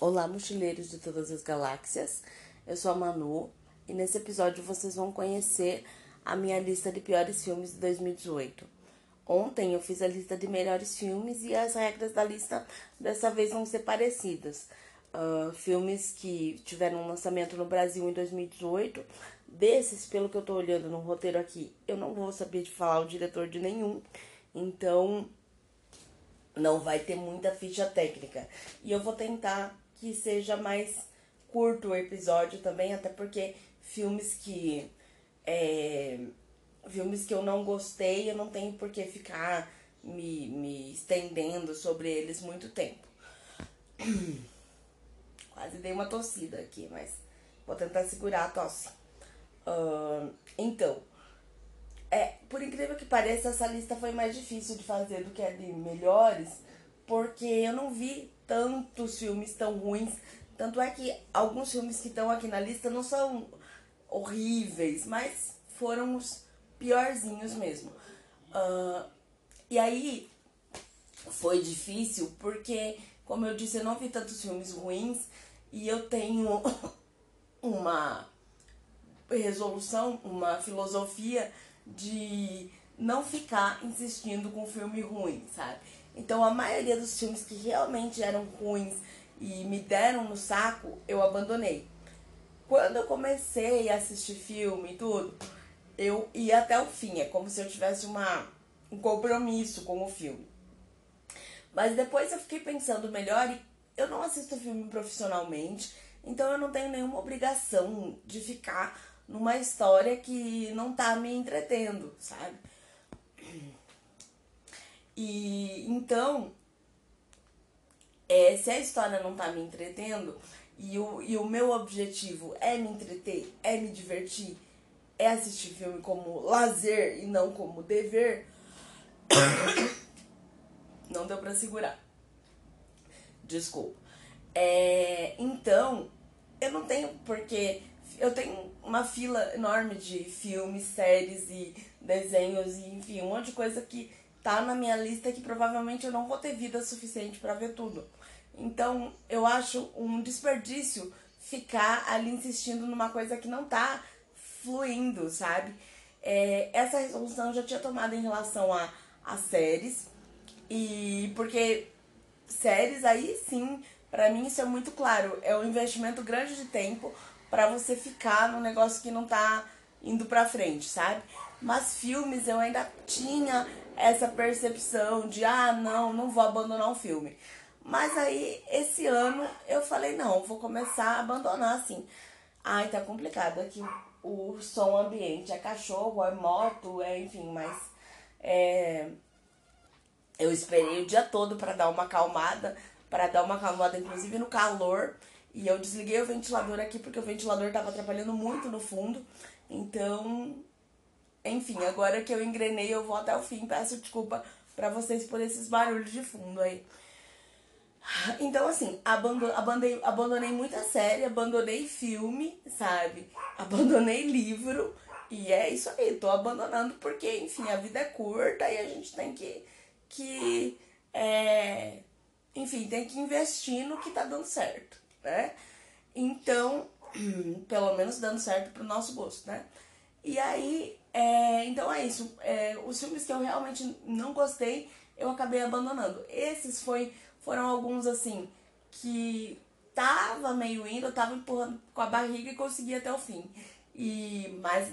Olá, mochileiros de todas as galáxias. Eu sou a Manu e nesse episódio vocês vão conhecer a minha lista de piores filmes de 2018. Ontem eu fiz a lista de melhores filmes e as regras da lista dessa vez vão ser parecidas. Uh, filmes que tiveram um lançamento no Brasil em 2018. Desses, pelo que eu tô olhando no roteiro aqui, eu não vou saber de falar o diretor de nenhum. Então, não vai ter muita ficha técnica. E eu vou tentar que seja mais curto o episódio também, até porque filmes que. É, filmes que eu não gostei, eu não tenho por que ficar me, me estendendo sobre eles muito tempo. Quase dei uma tossida aqui, mas vou tentar segurar a tosse. Uh, então, é, por incrível que pareça, essa lista foi mais difícil de fazer do que a de melhores, porque eu não vi tantos filmes tão ruins. Tanto é que alguns filmes que estão aqui na lista não são horríveis, mas foram os piorzinhos mesmo. Uh, e aí foi difícil porque, como eu disse, eu não vi tantos filmes ruins e eu tenho uma resolução, uma filosofia de não ficar insistindo com filme ruim, sabe? Então a maioria dos filmes que realmente eram ruins e me deram no saco, eu abandonei. Quando eu comecei a assistir filme e tudo, eu ia até o fim. É como se eu tivesse uma, um compromisso com o filme. Mas depois eu fiquei pensando melhor e eu não assisto filme profissionalmente, então eu não tenho nenhuma obrigação de ficar numa história que não tá me entretendo, sabe? E então, é, se a história não tá me entretendo e o, e o meu objetivo é me entreter, é me divertir, é assistir filme como lazer e não como dever, não deu pra segurar. Desculpa. É, então, eu não tenho porque eu tenho uma fila enorme de filmes, séries e desenhos e enfim, um monte de coisa que tá na minha lista que provavelmente eu não vou ter vida suficiente para ver tudo. Então, eu acho um desperdício ficar ali insistindo numa coisa que não tá fluindo, sabe? É, essa resolução eu já tinha tomado em relação a, a séries. E porque séries aí sim, para mim isso é muito claro, é um investimento grande de tempo para você ficar num negócio que não tá indo pra frente, sabe? Mas filmes eu ainda tinha essa percepção de ah, não, não vou abandonar um filme. Mas aí esse ano eu falei, não, vou começar a abandonar assim. Ai, tá complicado aqui o som ambiente, é cachorro, é moto, é enfim, mas é eu esperei o dia todo para dar uma acalmada, para dar uma acalmada inclusive no calor, e eu desliguei o ventilador aqui porque o ventilador tava atrapalhando muito no fundo. Então, enfim, agora que eu engrenei, eu vou até o fim. Peço desculpa para vocês por esses barulhos de fundo aí. Então, assim, abandonei, abandonei muita série, abandonei filme, sabe? Abandonei livro. E é isso aí, tô abandonando porque, enfim, a vida é curta e a gente tem que, que é, enfim, tem que investir no que tá dando certo, né? Então, pelo menos dando certo pro nosso gosto, né? E aí, é, então é isso. É, os filmes que eu realmente não gostei, eu acabei abandonando. Esses foi, foram alguns assim que tava meio indo, tava empurrando com a barriga e consegui até o fim. E, mas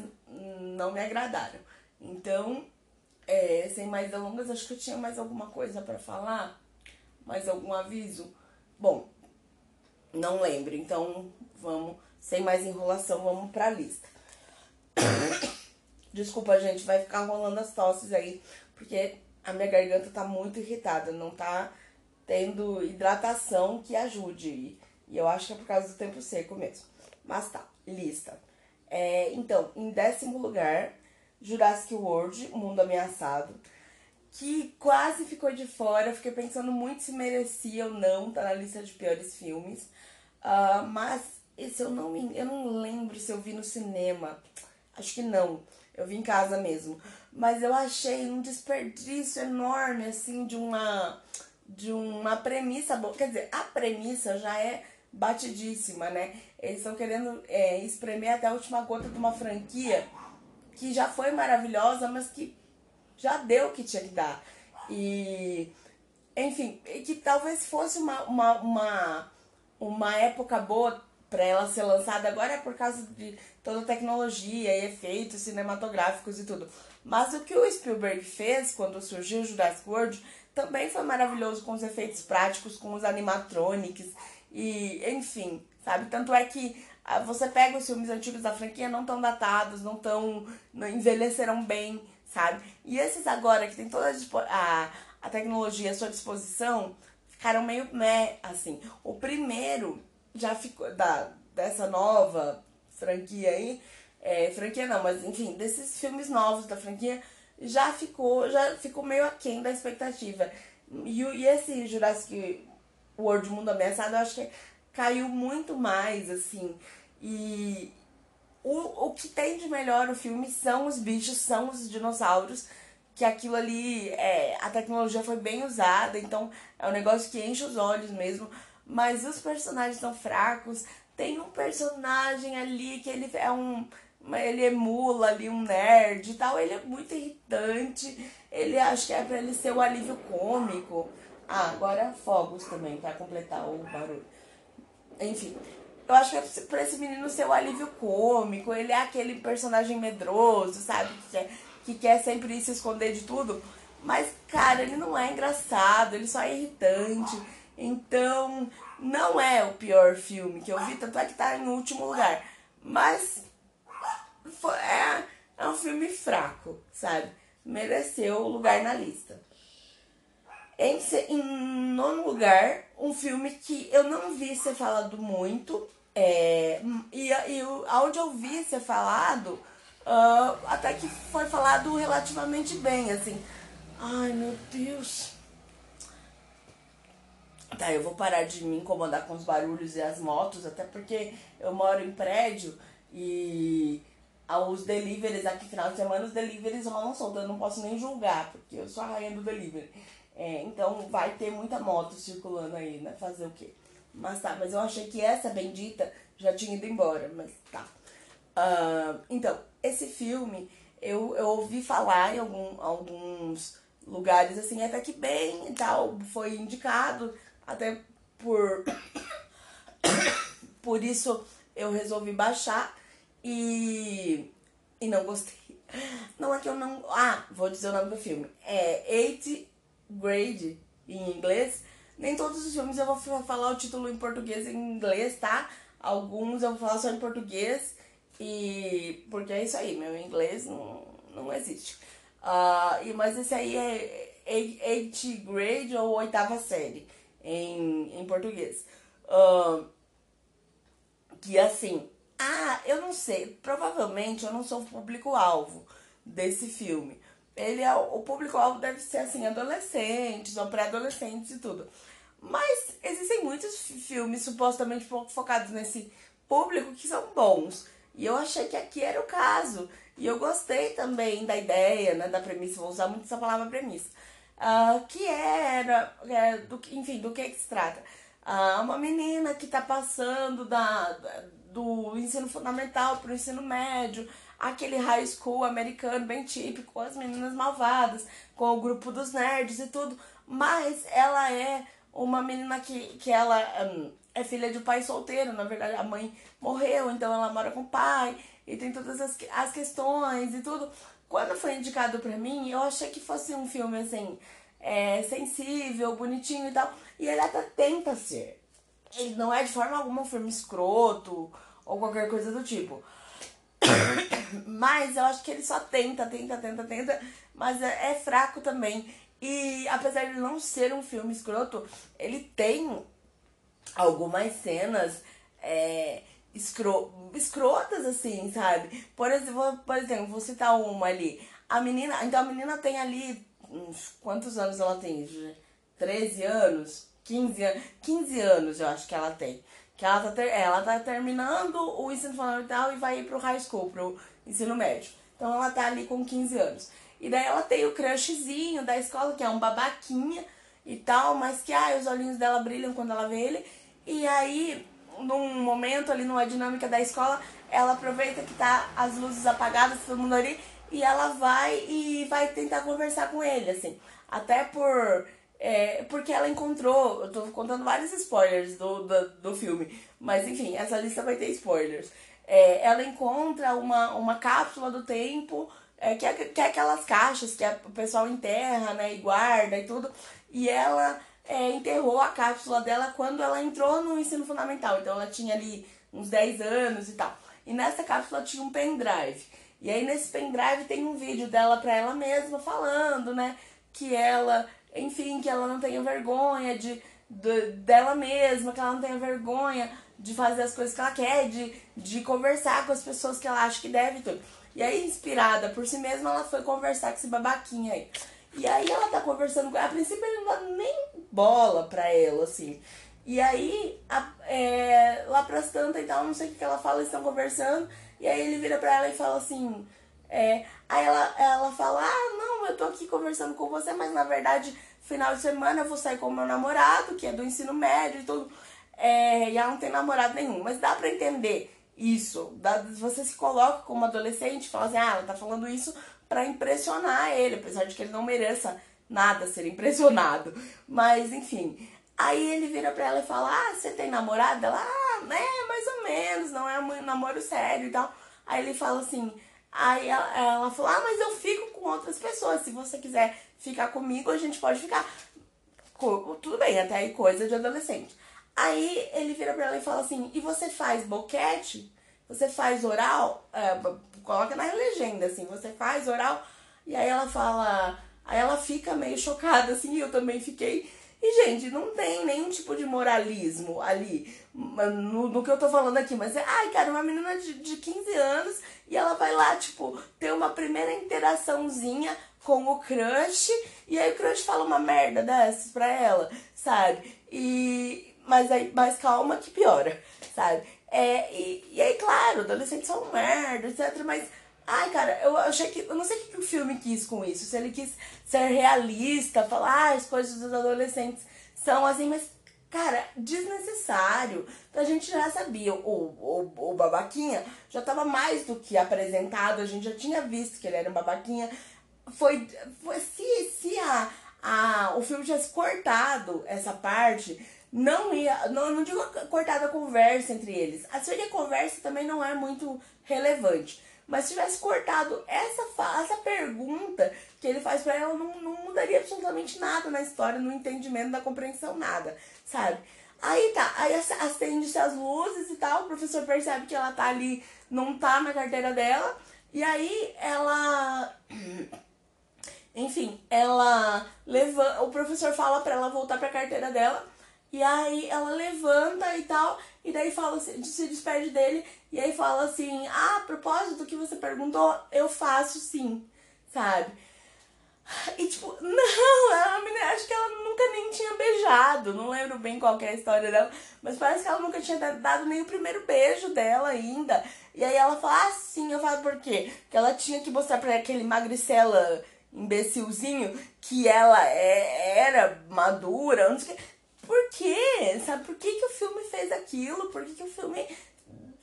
não me agradaram. Então, é, sem mais delongas, acho que eu tinha mais alguma coisa para falar, mais algum aviso. Bom, não lembro, então vamos, sem mais enrolação, vamos pra lista. Desculpa, gente, vai ficar rolando as tosses aí, porque a minha garganta tá muito irritada, não tá tendo hidratação que ajude. E, eu acho que é por causa do tempo seco mesmo. Mas tá, lista. É, então, em décimo lugar, Jurassic World, Mundo Ameaçado, que quase ficou de fora. Fiquei pensando muito se merecia ou não, tá na lista de piores filmes. Uh, mas esse eu não me, eu não lembro se eu vi no cinema. Acho que não. Eu vi em casa mesmo. Mas eu achei um desperdício enorme, assim, de uma. De uma premissa boa. Quer dizer, a premissa já é batidíssima, né? Eles estão querendo é, espremer até a última gota de uma franquia que já foi maravilhosa, mas que já deu o que tinha que dar. E, enfim, que talvez fosse uma, uma, uma, uma época boa para ela ser lançada agora é por causa de toda a tecnologia e efeitos cinematográficos e tudo. Mas o que o Spielberg fez quando surgiu o Jurassic World também foi maravilhoso com os efeitos práticos, com os animatronics e, enfim, sabe? Tanto é que ah, você pega os filmes antigos da franquia, não tão datados, não tão. Não envelheceram bem, sabe? E esses agora, que tem toda a, a tecnologia à sua disposição, ficaram meio meh, assim. O primeiro já ficou. Da, dessa nova franquia aí. É, franquia não, mas enfim, desses filmes novos da franquia já ficou, já ficou meio aquém da expectativa. E, e esse Jurassic World Mundo Ameaçado, eu acho que caiu muito mais, assim. E o, o que tem de melhor no filme são os bichos, são os dinossauros. Que aquilo ali, é, a tecnologia foi bem usada, então é um negócio que enche os olhos mesmo. Mas os personagens são fracos. Tem um personagem ali que ele é um ele emula ali um nerd e tal, ele é muito irritante. Ele acho que é pra ele ser o alívio cômico. Ah, agora fogos também, para completar o barulho. Enfim, eu acho que é pra esse menino ser o alívio cômico. Ele é aquele personagem medroso, sabe? Que quer, que quer sempre se esconder de tudo. Mas, cara, ele não é engraçado, ele só é irritante. Então, não é o pior filme que eu vi, tanto é que tá em último lugar. Mas é, é um filme fraco, sabe? Mereceu o lugar na lista. Em, em nono lugar, um filme que eu não vi ser falado muito. É, e, e onde eu vi ser falado, uh, até que foi falado relativamente bem, assim. Ai meu Deus. Tá, eu vou parar de me incomodar com os barulhos e as motos, até porque eu moro em prédio e os deliveries aqui final de semana, os deliveries rolam solto. Eu não posso nem julgar, porque eu sou a rainha do delivery. É, então vai ter muita moto circulando aí, né? Fazer o quê? Mas tá, mas eu achei que essa bendita já tinha ido embora, mas tá. Uh, então, esse filme eu, eu ouvi falar em algum, alguns lugares assim, até que bem e tal, foi indicado, até por. por isso eu resolvi baixar e. e não gostei. Não é que eu não. Ah, vou dizer o nome do filme. É Eight grade em inglês. Nem todos os filmes eu vou falar o título em português e em inglês, tá? Alguns eu vou falar só em português. E. Porque é isso aí, meu inglês não, não existe. Uh, e, mas esse aí é 8 grade ou oitava série em, em português. Uh, que assim. Ah, eu não sei. Provavelmente eu não sou o público-alvo desse filme ele é o público-alvo deve ser assim, adolescentes ou pré-adolescentes e tudo. Mas existem muitos filmes supostamente focados nesse público que são bons. E eu achei que aqui era o caso. E eu gostei também da ideia, né, da premissa, vou usar muito essa palavra premissa. Uh, que era, é, do, enfim, do que, que se trata? Uh, uma menina que está passando da, da, do ensino fundamental para o ensino médio, aquele high school americano bem típico, as meninas malvadas, com o grupo dos nerds e tudo. Mas ela é uma menina que, que ela um, é filha de pai solteiro, na verdade a mãe morreu, então ela mora com o pai e tem todas as, as questões e tudo. Quando foi indicado pra mim, eu achei que fosse um filme assim, é, sensível, bonitinho e tal. E ele até tenta ser. Ele não é de forma alguma um filme escroto ou qualquer coisa do tipo. Mas eu acho que ele só tenta, tenta, tenta, tenta, mas é, é fraco também. E apesar de não ser um filme escroto, ele tem algumas cenas é, escro escrotas, assim, sabe? Por exemplo, por exemplo, vou citar uma ali. A menina. Então a menina tem ali. Uns, quantos anos ela tem? 13 anos? 15 anos? 15 anos eu acho que ela tem. Que ela tá, ter, ela tá terminando o ensino fundamental e vai ir pro high school, pro ensino médio. Então ela tá ali com 15 anos. E daí ela tem o crushzinho da escola, que é um babaquinha e tal, mas que ah, os olhinhos dela brilham quando ela vê ele. E aí num momento ali, numa dinâmica da escola, ela aproveita que tá as luzes apagadas, todo mundo ali, e ela vai e vai tentar conversar com ele, assim. Até por. É, porque ela encontrou. Eu tô contando vários spoilers do, do, do filme. Mas enfim, essa lista vai ter spoilers. É, ela encontra uma, uma cápsula do tempo, é, que, é, que é aquelas caixas que o pessoal enterra, né, e guarda e tudo. E ela é, enterrou a cápsula dela quando ela entrou no ensino fundamental. Então ela tinha ali uns 10 anos e tal. E nessa cápsula tinha um pendrive. E aí nesse pendrive tem um vídeo dela pra ela mesma falando, né? Que ela, enfim, que ela não tenha vergonha de, de dela mesma, que ela não tenha vergonha de fazer as coisas que ela quer, de, de conversar com as pessoas que ela acha que deve tudo. E aí, inspirada por si mesma, ela foi conversar com esse babaquinha aí. E aí ela tá conversando com. A princípio ele nem bola pra ela, assim. E aí, a, é, lá pras tantas e tal, não sei o que, ela fala, eles estão conversando. E aí ele vira pra ela e fala assim. É, aí ela, ela fala, ah, não, eu tô aqui conversando com você, mas na verdade, final de semana eu vou sair com o meu namorado, que é do ensino médio e tudo. É, e ela não tem namorado nenhum. Mas dá pra entender isso. Dá, você se coloca como adolescente e fala assim, ah, ela tá falando isso para impressionar ele, apesar de que ele não mereça nada ser impressionado. Mas, enfim. Aí ele vira pra ela e fala: Ah, você tem namorada? Ela, ah, né, mais ou menos, não é um namoro sério e tal. Aí ele fala assim. Aí ela, ela Ah, mas eu fico com outras pessoas. Se você quiser ficar comigo, a gente pode ficar. Tudo bem, até aí coisa de adolescente. Aí ele vira pra ela e fala assim: E você faz boquete? Você faz oral? É, coloca na legenda assim: Você faz oral? E aí ela fala. Aí ela fica meio chocada assim, eu também fiquei. E, gente, não tem nenhum tipo de moralismo ali no, no que eu tô falando aqui. Mas, é, ai, cara, uma menina de, de 15 anos e ela vai lá, tipo, ter uma primeira interaçãozinha com o crush. E aí o crush fala uma merda dessas pra ela, sabe? E. Mas aí, mais calma que piora, sabe? É, e, e aí, claro, adolescentes são merda, etc. Mas Ai, cara, eu achei que. Eu não sei o que o filme quis com isso. Se ele quis ser realista, falar ah, as coisas dos adolescentes são assim, mas, cara, desnecessário. A gente já sabia. O, o, o babaquinha já tava mais do que apresentado, a gente já tinha visto que ele era um babaquinha. Foi. foi se se a, a, o filme tivesse cortado essa parte não ia. Não, não digo cortado a conversa entre eles. A sua conversa também não é muito relevante. Mas se tivesse cortado essa, essa pergunta que ele faz para ela, não, não mudaria absolutamente nada na história, no entendimento, da compreensão, nada, sabe? Aí tá, aí acende-se as luzes e tal, o professor percebe que ela tá ali, não tá na carteira dela, e aí ela. Enfim, ela levanta. O professor fala pra ela voltar pra carteira dela. E aí ela levanta e tal, e daí fala, se despede dele, e aí fala assim, ah, a propósito do que você perguntou, eu faço sim, sabe? E tipo, não, a menina, acho que ela nunca nem tinha beijado, não lembro bem qual é a história dela, mas parece que ela nunca tinha dado nem o primeiro beijo dela ainda. E aí ela fala, ah, sim, eu falo por quê? Que ela tinha que mostrar pra aquele magricela imbecilzinho que ela é, era madura, não sei o que. Por quê? Sabe por que, que o filme fez aquilo? Por que, que o filme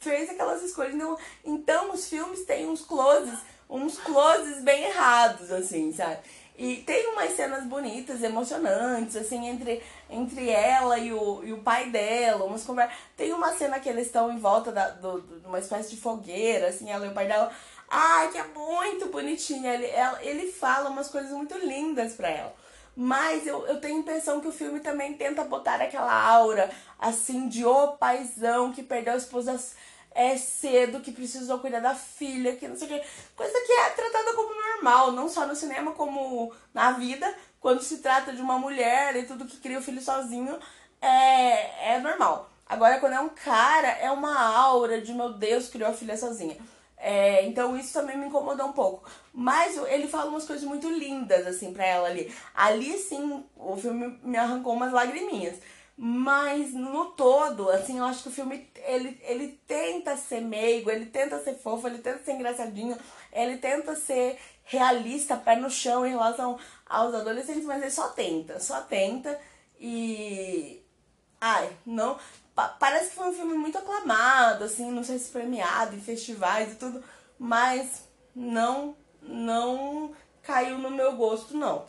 fez aquelas escolhas? Não, então os filmes têm uns closes, uns closes bem errados, assim, sabe? E tem umas cenas bonitas, emocionantes, assim, entre, entre ela e o, e o pai dela, umas conversas. Tem uma cena que eles estão em volta da, do, de uma espécie de fogueira, assim, ela e o pai dela. Ai, que é muito bonitinha. Ele, ela, ele fala umas coisas muito lindas pra ela. Mas eu, eu tenho a impressão que o filme também tenta botar aquela aura, assim, de o paizão que perdeu a esposa é cedo, que precisou cuidar da filha, que não sei o que. Coisa que é tratada como normal, não só no cinema, como na vida. Quando se trata de uma mulher e tudo que cria o filho sozinho, é, é normal. Agora, quando é um cara, é uma aura de meu Deus, criou a filha sozinha. É, então isso também me incomodou um pouco. Mas ele fala umas coisas muito lindas, assim, pra ela ali. Ali, sim, o filme me arrancou umas lagriminhas. Mas no todo, assim, eu acho que o filme ele, ele tenta ser meigo, ele tenta ser fofo, ele tenta ser engraçadinho, ele tenta ser realista, pé no chão em relação aos adolescentes, mas ele só tenta, só tenta e. Ai, não. pa parece que foi um filme muito aclamado, assim, não sei se premiado em festivais e tudo, mas não, não caiu no meu gosto, não.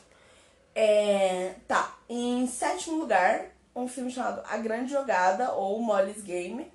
É, tá, em sétimo lugar, um filme chamado A Grande Jogada, ou Molly's Game.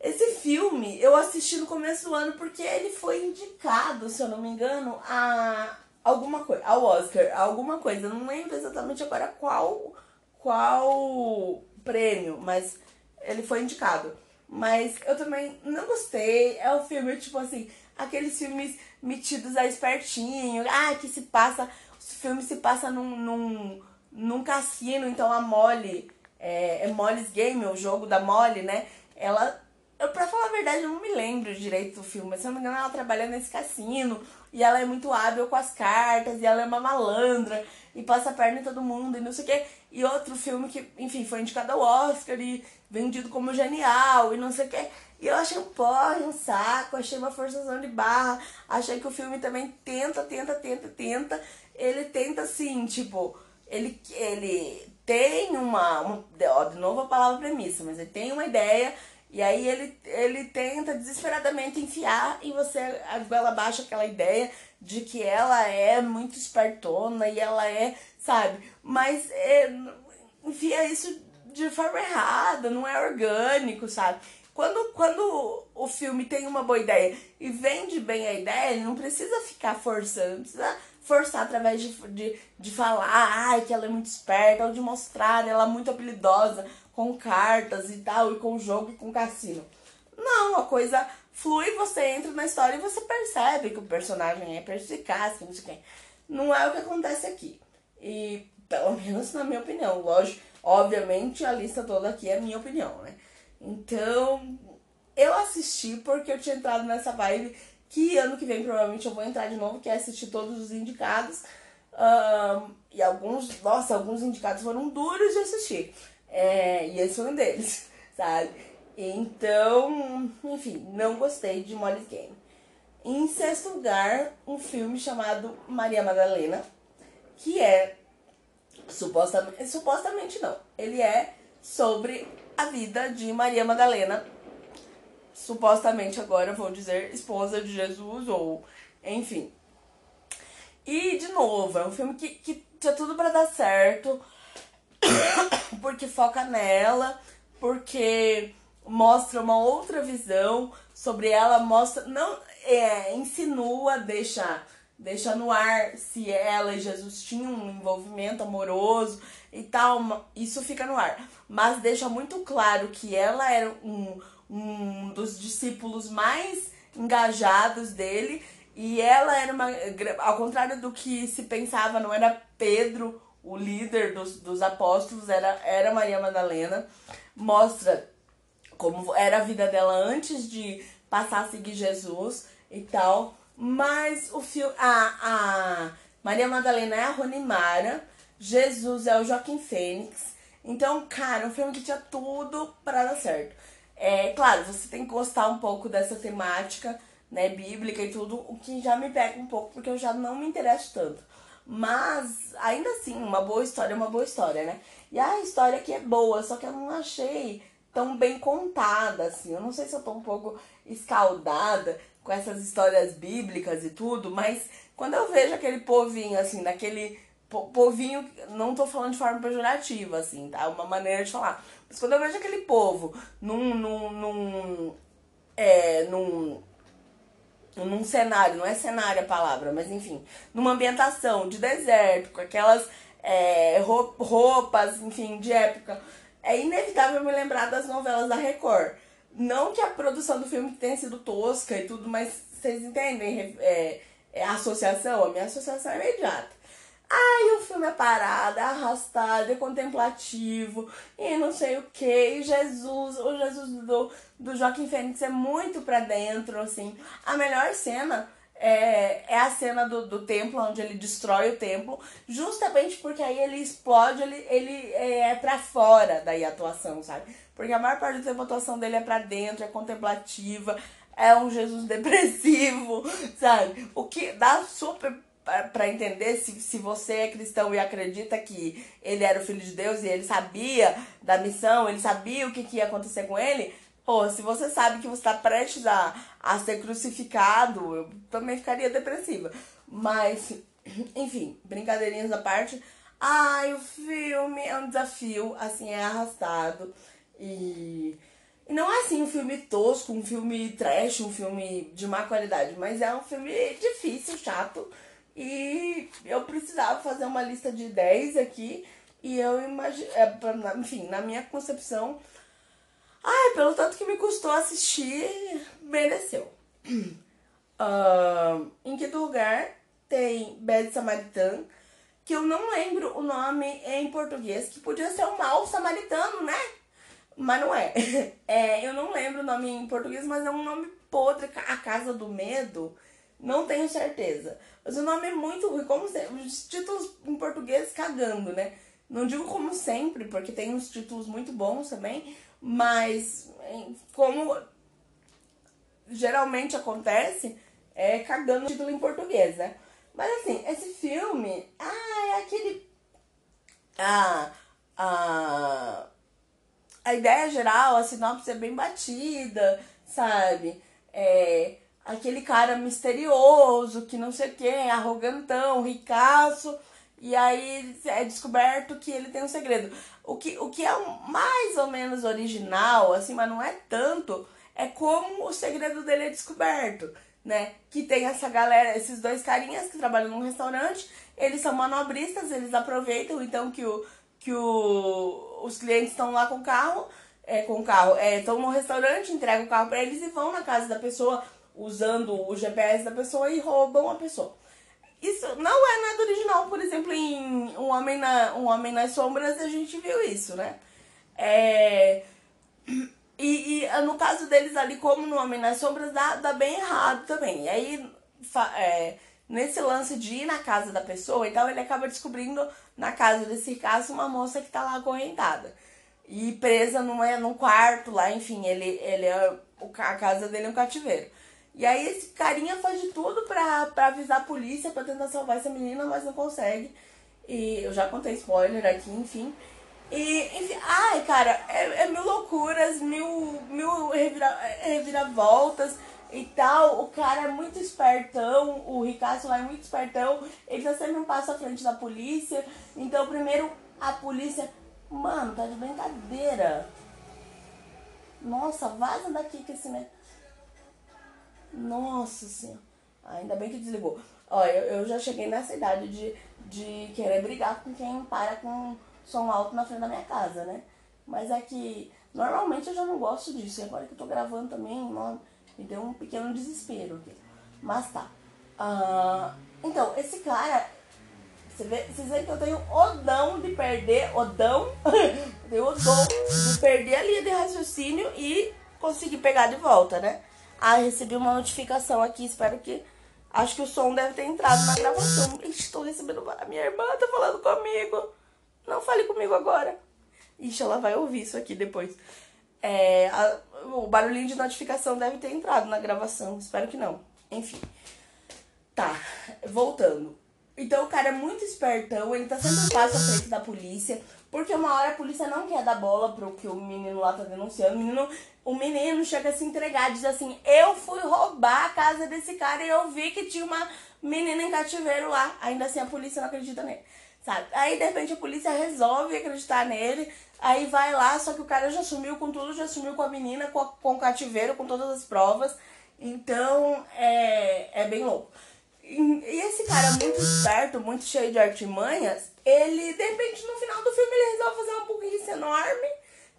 Esse filme eu assisti no começo do ano porque ele foi indicado, se eu não me engano, a alguma coisa, ao Oscar, alguma coisa. Eu não lembro exatamente agora qual qual prêmio, mas ele foi indicado. Mas eu também não gostei. É um filme, tipo assim, aqueles filmes metidos a espertinho. Ah, que se passa. O filme se passa num, num, num cassino, então a Molly. É, é Molly's Game, o jogo da Molly, né? Ela. Eu, pra falar a verdade, eu não me lembro direito do filme, mas se eu não me engano, ela trabalha nesse cassino e ela é muito hábil com as cartas e ela é uma malandra e passa a perna em todo mundo e não sei o quê. E outro filme que, enfim, foi indicado ao Oscar e vendido como genial e não sei o quê. E eu achei um porre, um saco, achei uma forçação de barra, achei que o filme também tenta, tenta, tenta, tenta. Ele tenta assim, tipo, ele, ele tem uma, uma. Ó, de novo a palavra premissa, mas ele tem uma ideia. E aí ele, ele tenta desesperadamente enfiar em você a goela abaixo aquela ideia de que ela é muito espertona e ela é, sabe? Mas é, enfia isso de forma errada, não é orgânico, sabe? Quando, quando o filme tem uma boa ideia e vende bem a ideia, ele não precisa ficar forçando, não precisa forçar através de, de, de falar que ela é muito esperta, ou de mostrar ela muito habilidosa com cartas e tal, e com jogo e com cassino. Não, a coisa flui, você entra na história e você percebe que o personagem é perspicaz, que não sei o que. Não é o que acontece aqui. E, pelo menos na minha opinião, lógico, obviamente a lista toda aqui é minha opinião, né? Então, eu assisti porque eu tinha entrado nessa vibe que ano que vem provavelmente eu vou entrar de novo, que é assistir todos os indicados. Um, e alguns, nossa, alguns indicados foram duros de assistir. É, e esse foi um deles, sabe? Então, enfim, não gostei de Molly's Game. Em sexto lugar, um filme chamado Maria Madalena, que é supostamente, supostamente não, ele é sobre a vida de Maria Madalena, supostamente agora vou dizer esposa de Jesus ou enfim. E de novo, é um filme que, que tinha tudo para dar certo, porque foca nela, porque mostra uma outra visão sobre ela, mostra, não é, insinua, deixa, deixa no ar se ela e Jesus tinham um envolvimento amoroso e tal, isso fica no ar. Mas deixa muito claro que ela era um, um dos discípulos mais engajados dele e ela era uma, ao contrário do que se pensava, não era Pedro o líder dos, dos apóstolos, era, era Maria Madalena. Mostra como era a vida dela antes de passar a seguir Jesus e tal. Mas o filme. A, a Maria Madalena é a Rony Mara, Jesus é o Joaquim Fênix. Então, cara, um filme que tinha tudo para dar certo. É claro, você tem que gostar um pouco dessa temática, né, bíblica e tudo, o que já me pega um pouco, porque eu já não me interesso tanto. Mas, ainda assim, uma boa história é uma boa história, né? E a história aqui é boa, só que eu não achei tão bem contada, assim. Eu não sei se eu tô um pouco escaldada com essas histórias bíblicas e tudo, mas quando eu vejo aquele povinho, assim, daquele povinho, não tô falando de forma pejorativa, assim, tá? Uma maneira de falar. Mas quando eu vejo aquele povo num. num. num. É, num num cenário, não é cenário a palavra, mas enfim, numa ambientação de deserto, com aquelas é, roupas, enfim, de época é inevitável me lembrar das novelas da Record. Não que a produção do filme tenha sido tosca e tudo, mas vocês entendem é, é a associação? A minha associação é imediata. Ai, o filme é parado, é arrastado, é contemplativo, e não sei o que. Jesus, o Jesus do, do Joaquim Fênix é muito pra dentro, assim. A melhor cena é, é a cena do, do templo, onde ele destrói o templo, justamente porque aí ele explode, ele, ele é, é pra fora daí a atuação, sabe? Porque a maior parte do tempo a atuação dele é pra dentro, é contemplativa, é um Jesus depressivo, sabe? O que dá super para entender se, se você é cristão e acredita que ele era o filho de Deus e ele sabia da missão, ele sabia o que, que ia acontecer com ele. Pô, se você sabe que você está prestes a, a ser crucificado, eu também ficaria depressiva. Mas, enfim, brincadeirinhas à parte. Ai, o filme é um desafio, assim, é arrastado. E, e não é assim um filme tosco, um filme trash, um filme de má qualidade, mas é um filme difícil, chato. E eu precisava fazer uma lista de 10 aqui. E eu imagino. É, enfim, na minha concepção. Ai, pelo tanto que me custou assistir, mereceu. Uh, em quinto lugar tem Bad Samaritan que eu não lembro o nome em português, que podia ser o mal samaritano, né? Mas não é. é. Eu não lembro o nome em português, mas é um nome podre, A Casa do Medo. Não tenho certeza. Mas o nome é muito ruim, como sempre. Os títulos em português cagando, né? Não digo como sempre, porque tem uns títulos muito bons também, mas como geralmente acontece, é cagando o título em português, né? Mas assim, esse filme, ah, é aquele. Ah, ah, a ideia geral, a sinopse é bem batida, sabe? É aquele cara misterioso, que não sei o que, arrogantão, ricaço, e aí é descoberto que ele tem um segredo. O que, o que é mais ou menos original, assim, mas não é tanto, é como o segredo dele é descoberto né? Que tem essa galera, esses dois carinhas que trabalham num restaurante, eles são manobristas, eles aproveitam então que, o, que o, os clientes estão lá com o carro, é, com o carro, estão é, no restaurante, entregam o carro para eles e vão na casa da pessoa usando o GPS da pessoa e roubam a pessoa. Isso não é nada original, por exemplo, em Um Homem, na, um Homem nas Sombras a gente viu isso, né? É e, e, ah, no caso deles ali, como no Homem nas Sombras, dá, dá bem errado também. E aí, é, nesse lance de ir na casa da pessoa, então ele acaba descobrindo na casa desse caso uma moça que tá lá acorrentada. E presa num, é, num quarto lá, enfim, ele, ele é, a casa dele é um cativeiro. E aí esse carinha faz de tudo pra, pra avisar a polícia, pra tentar salvar essa menina, mas não consegue. E eu já contei spoiler aqui, enfim. E, enfim, ai, cara, é, é mil loucuras, mil, mil revira, reviravoltas e tal. O cara é muito espertão, o Ricardo lá é muito espertão, ele tá sempre um passo à frente da polícia. Então, primeiro, a polícia, mano, tá de brincadeira. Nossa, vaza daqui que esse. Nossa senhora. Ainda bem que desligou. Olha, eu, eu já cheguei nessa idade de, de querer brigar com quem para com som alto na frente da minha casa, né? Mas é que normalmente eu já não gosto disso. E agora que eu tô gravando também, me deu um pequeno desespero aqui. Mas tá. Uh, então, esse cara. Você vê, vocês veem que eu tenho odão de perder, odão, tenho odão de perder a linha de raciocínio e conseguir pegar de volta, né? Ah, recebi uma notificação aqui, espero que. Acho que o som deve ter entrado na gravação. Estou recebendo. A minha irmã tá falando comigo. Não fale comigo agora. Ixi, ela vai ouvir isso aqui depois. É, a, o barulhinho de notificação deve ter entrado na gravação. Espero que não. Enfim. Tá, voltando. Então o cara é muito espertão, ele tá sempre um passo à frente da polícia, porque uma hora a polícia não quer dar bola pro que o menino lá tá denunciando. O menino, o menino chega a se entregar, diz assim: Eu fui roubar a casa desse cara e eu vi que tinha uma menina em cativeiro lá. Ainda assim a polícia não acredita nele sabe? Aí de repente a polícia resolve acreditar nele, aí vai lá, só que o cara já sumiu com tudo, já sumiu com a menina, com, a, com o cativeiro, com todas as provas. Então é, é bem louco. E, e esse cara muito esperto, muito cheio de artimanhas, ele de repente no final do filme ele resolve fazer uma burrice enorme,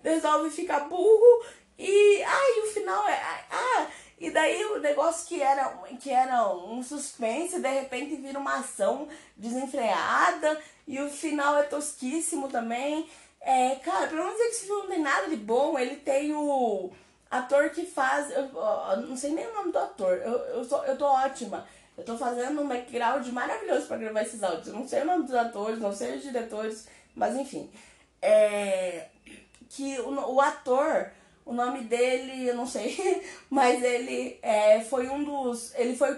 resolve ficar burro e aí o final é ah, e daí o negócio que era, que era um suspense, de repente vira uma ação desenfreada. E o final é tosquíssimo também. É, cara, pra não dizer que esse filme não tem nada de bom, ele tem o ator que faz. Eu, eu não sei nem o nome do ator. Eu, eu, sou, eu tô ótima. Eu tô fazendo um background maravilhoso pra gravar esses áudios. Eu não sei o nome dos atores, não sei os diretores, mas enfim. É, que o, o ator O nome dele, eu não sei, mas ele é, foi um dos. Ele foi o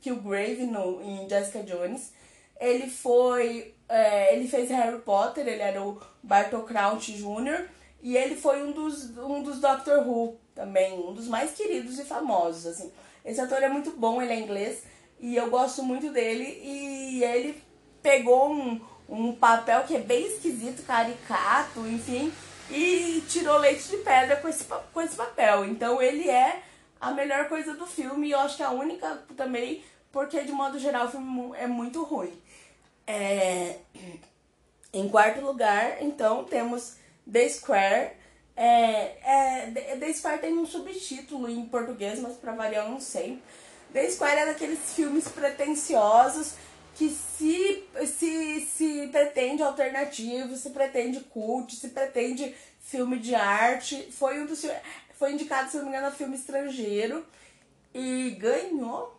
Killgrave no, em Jessica Jones. Ele foi. É, ele fez Harry Potter, ele era o Bartol Crouch Jr. E ele foi um dos, um dos Doctor Who também, um dos mais queridos e famosos, assim. Esse ator é muito bom, ele é inglês, e eu gosto muito dele. E ele pegou um, um papel que é bem esquisito, caricato, enfim, e tirou leite de pedra com esse, com esse papel. Então ele é a melhor coisa do filme, e eu acho que a única também, porque de modo geral o filme é muito ruim. É... Em quarto lugar, então, temos The Square. É, é, The Square tem um subtítulo em português, mas pra variar eu não sei. The Square é daqueles filmes pretensiosos que se, se, se pretende alternativo, se pretende cult, se pretende filme de arte. Foi um dos foi indicado, se não me engano, a filme estrangeiro e ganhou.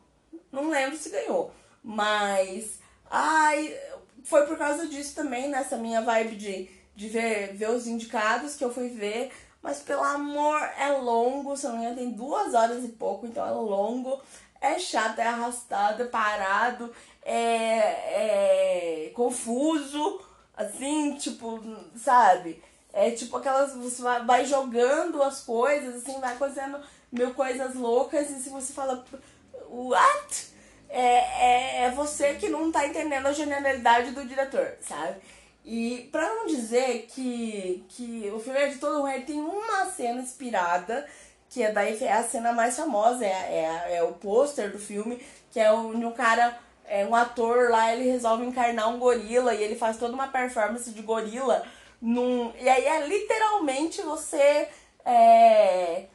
Não lembro se ganhou, mas ai, foi por causa disso também, nessa minha vibe de, de ver, ver os indicados que eu fui ver. Mas pelo amor, é longo, se não me engano, tem duas horas e pouco, então é longo, é chato, é arrastado, é parado, é, é confuso, assim, tipo, sabe? É tipo aquelas. Você vai jogando as coisas, assim, vai acontecendo mil coisas loucas, e se você fala. What? É, é, é você que não tá entendendo a genialidade do diretor, sabe? E pra não dizer que, que o filme é de todo ruim, tem uma cena inspirada, que é daí é a cena mais famosa, é, é, é o pôster do filme, que é onde um cara, é um ator lá, ele resolve encarnar um gorila e ele faz toda uma performance de gorila num. E aí é literalmente você. É,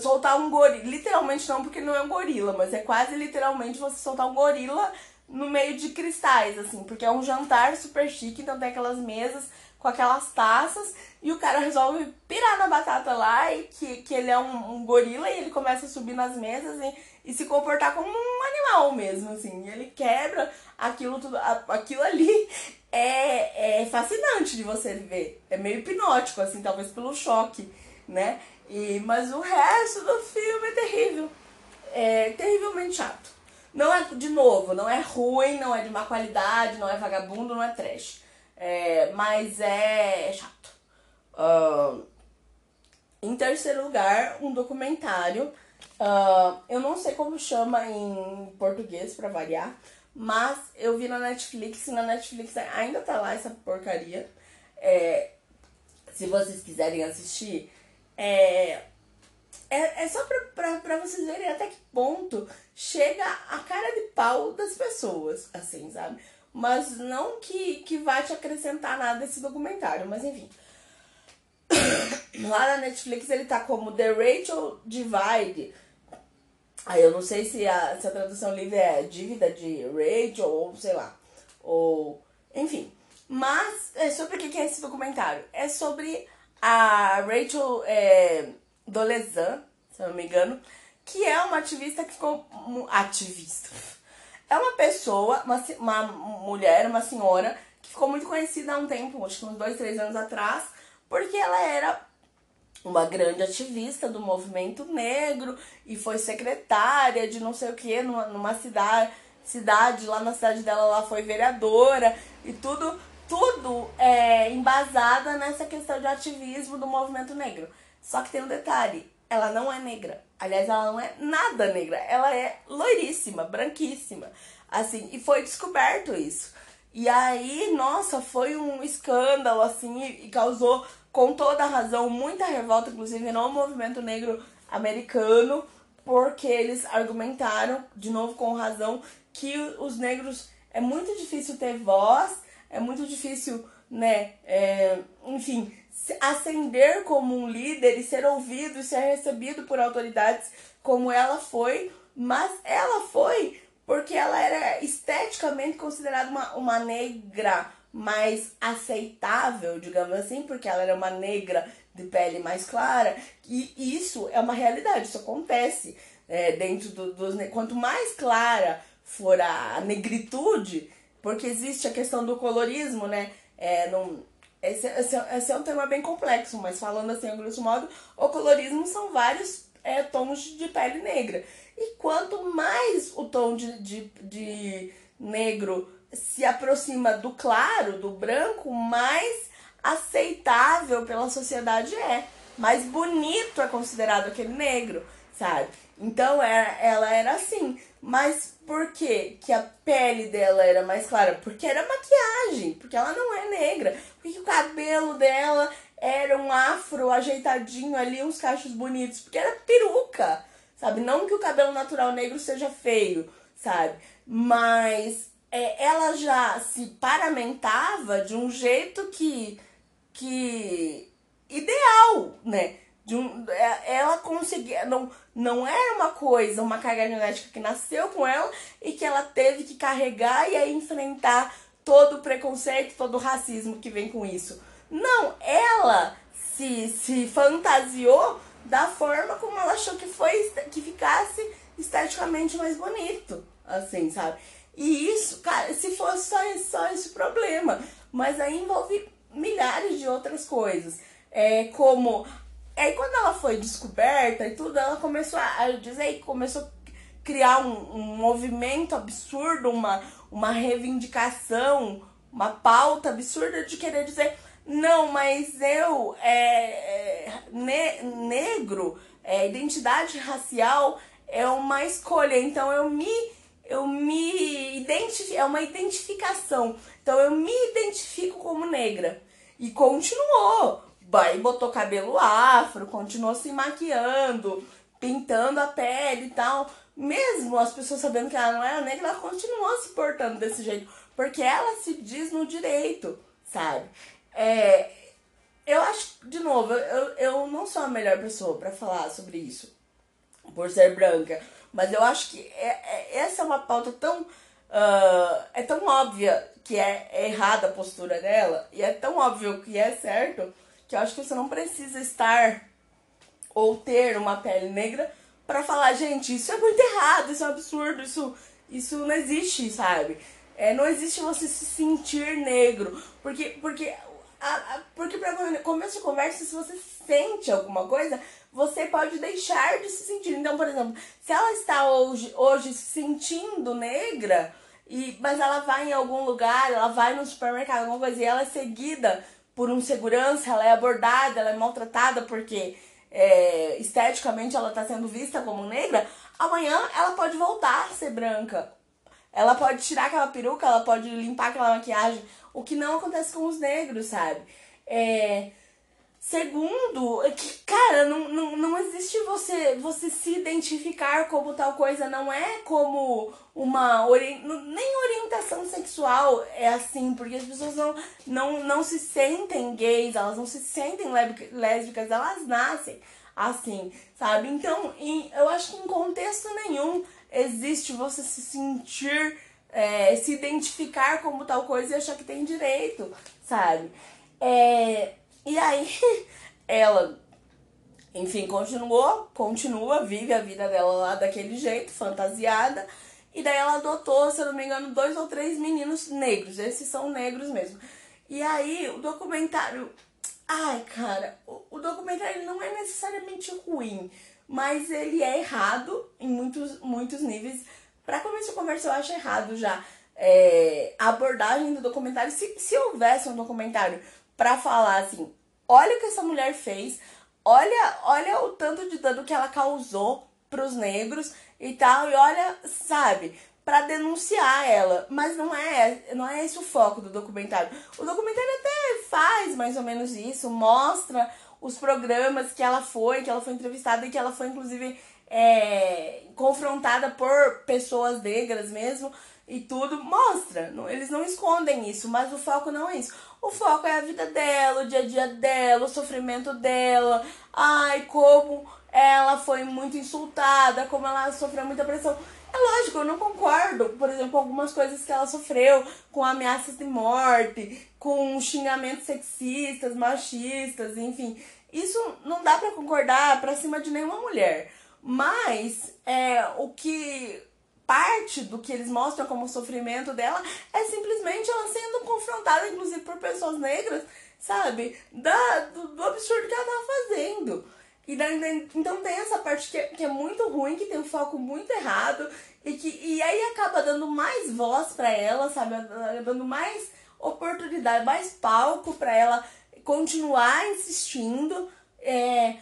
soltar um gorila. Literalmente não, porque não é um gorila, mas é quase literalmente você soltar um gorila no meio de cristais, assim, porque é um jantar super chique, então tem aquelas mesas com aquelas taças e o cara resolve pirar na batata lá e que, que ele é um, um gorila e ele começa a subir nas mesas e, e se comportar como um animal mesmo, assim. E ele quebra aquilo tudo, aquilo ali é, é fascinante de você ver. É meio hipnótico, assim, talvez pelo choque, né? E, mas o resto do filme é terrível. É terrivelmente chato. Não é, de novo, não é ruim, não é de má qualidade, não é vagabundo, não é trash. É, mas é, é chato. Uh, em terceiro lugar, um documentário. Uh, eu não sei como chama em português para variar, mas eu vi na Netflix e na Netflix ainda tá lá essa porcaria. É, se vocês quiserem assistir, é, é, é só pra, pra, pra vocês verem até que ponto chega a cara de pau das pessoas, assim, sabe? Mas não que, que vai te acrescentar nada esse documentário, mas enfim. Lá na Netflix ele tá como The Rachel Divide. Aí eu não sei se a, se a tradução livre é dívida de Rachel ou sei lá. Ou. Enfim. Mas é sobre o que é esse documentário? É sobre a Rachel. É, Dolezan, se eu não me engano, que é uma ativista que ficou. Ativista. É uma pessoa, uma, uma mulher, uma senhora, que ficou muito conhecida há um tempo, acho que uns dois, três anos atrás, porque ela era uma grande ativista do movimento negro e foi secretária de não sei o que numa, numa cidade, cidade, lá na cidade dela ela foi vereadora e tudo, tudo é embasada nessa questão de ativismo do movimento negro. Só que tem um detalhe, ela não é negra. Aliás, ela não é nada negra. Ela é loiríssima, branquíssima. Assim, e foi descoberto isso. E aí, nossa, foi um escândalo, assim, e causou, com toda a razão, muita revolta, inclusive no movimento negro americano, porque eles argumentaram, de novo com razão, que os negros é muito difícil ter voz, é muito difícil, né, é, enfim, ascender como um líder e ser ouvido e ser recebido por autoridades como ela foi, mas ela foi porque ela era esteticamente considerada uma, uma negra mais aceitável, digamos assim, porque ela era uma negra de pele mais clara, e isso é uma realidade, isso acontece é, dentro do, dos. Quanto mais clara for a negritude, porque existe a questão do colorismo, né? É, não, esse, esse, esse, é um tema bem complexo, mas falando assim, a grosso modo, o colorismo são vários é, tons de pele negra. E quanto mais o tom de, de, de negro se aproxima do claro, do branco, mais aceitável pela sociedade é. Mais bonito é considerado aquele negro, sabe? Então é, ela era assim. Mas por que que a pele dela era mais clara? Porque era maquiagem, porque ela não é negra. Porque o cabelo dela era um afro ajeitadinho ali, uns cachos bonitos, porque era peruca, sabe? Não que o cabelo natural negro seja feio, sabe? Mas é, ela já se paramentava de um jeito que que ideal, né? Um, é, ela conseguia. Não, não era uma coisa, uma carga genética que nasceu com ela e que ela teve que carregar e aí enfrentar todo o preconceito, todo o racismo que vem com isso. Não, ela se, se fantasiou da forma como ela achou que foi que ficasse esteticamente mais bonito, assim, sabe? E isso, cara, se fosse só, só esse problema, mas aí envolve milhares de outras coisas. É como. Aí quando ela foi descoberta e tudo, ela começou a dizer começou a criar um, um movimento absurdo, uma, uma reivindicação, uma pauta absurda de querer dizer, não, mas eu, é, é ne, negro, é, identidade racial é uma escolha, então eu me eu me identifico, é uma identificação. Então eu me identifico como negra. E continuou. Aí botou cabelo afro, continuou se maquiando, pintando a pele e tal. Mesmo as pessoas sabendo que ela não era negra, ela continuou se portando desse jeito. Porque ela se diz no direito, sabe? É, eu acho, de novo, eu, eu não sou a melhor pessoa para falar sobre isso, por ser branca. Mas eu acho que é, é, essa é uma pauta tão. Uh, é tão óbvia que é, é errada a postura dela, e é tão óbvio que é certo, que eu acho que você não precisa estar ou ter uma pele negra para falar, gente, isso é muito errado, isso é um absurdo, isso, isso não existe, sabe? É, não existe você se sentir negro. Porque, porque, a, a, porque pra começo de conversa, se você sente alguma coisa, você pode deixar de se sentir. Então, por exemplo, se ela está hoje, hoje se sentindo negra, e, mas ela vai em algum lugar, ela vai no supermercado, alguma coisa, e ela é seguida por um segurança, ela é abordada, ela é maltratada porque é, esteticamente ela está sendo vista como negra, amanhã ela pode voltar a ser branca. Ela pode tirar aquela peruca, ela pode limpar aquela maquiagem, o que não acontece com os negros, sabe? É, Segundo, é que, cara, não, não, não existe você, você se identificar como tal coisa, não é como uma. Ori nem orientação sexual é assim, porque as pessoas não, não, não se sentem gays, elas não se sentem lésbicas, elas nascem assim, sabe? Então, em, eu acho que em contexto nenhum existe você se sentir, é, se identificar como tal coisa e achar que tem direito, sabe? É e aí, ela, enfim, continuou, continua, vive a vida dela lá daquele jeito, fantasiada. E daí ela adotou, se eu não me engano, dois ou três meninos negros. Esses são negros mesmo. E aí, o documentário. Ai, cara, o, o documentário não é necessariamente ruim, mas ele é errado em muitos, muitos níveis. Pra começo de conversa, eu acho errado já é, a abordagem do documentário. Se, se houvesse um documentário para falar assim: olha o que essa mulher fez, olha, olha o tanto de dano que ela causou pros negros e tal, e olha, sabe, para denunciar ela, mas não é, não é esse o foco do documentário. O documentário até faz mais ou menos isso, mostra os programas que ela foi, que ela foi entrevistada e que ela foi inclusive é, confrontada por pessoas negras mesmo e tudo, mostra. Eles não escondem isso, mas o foco não é isso. O foco é a vida dela, o dia a dia dela, o sofrimento dela. Ai, como ela foi muito insultada, como ela sofreu muita pressão. É lógico, eu não concordo, por exemplo, com algumas coisas que ela sofreu, com ameaças de morte, com xingamentos sexistas, machistas, enfim. Isso não dá para concordar pra cima de nenhuma mulher. Mas é, o que parte do que eles mostram como sofrimento dela é simplesmente ela sendo confrontada, inclusive por pessoas negras, sabe? Da, do, do absurdo que ela tava fazendo. E daí, então tem essa parte que é, que é muito ruim, que tem um foco muito errado, e que e aí acaba dando mais voz para ela, sabe? Dando mais oportunidade, mais palco para ela continuar insistindo. É...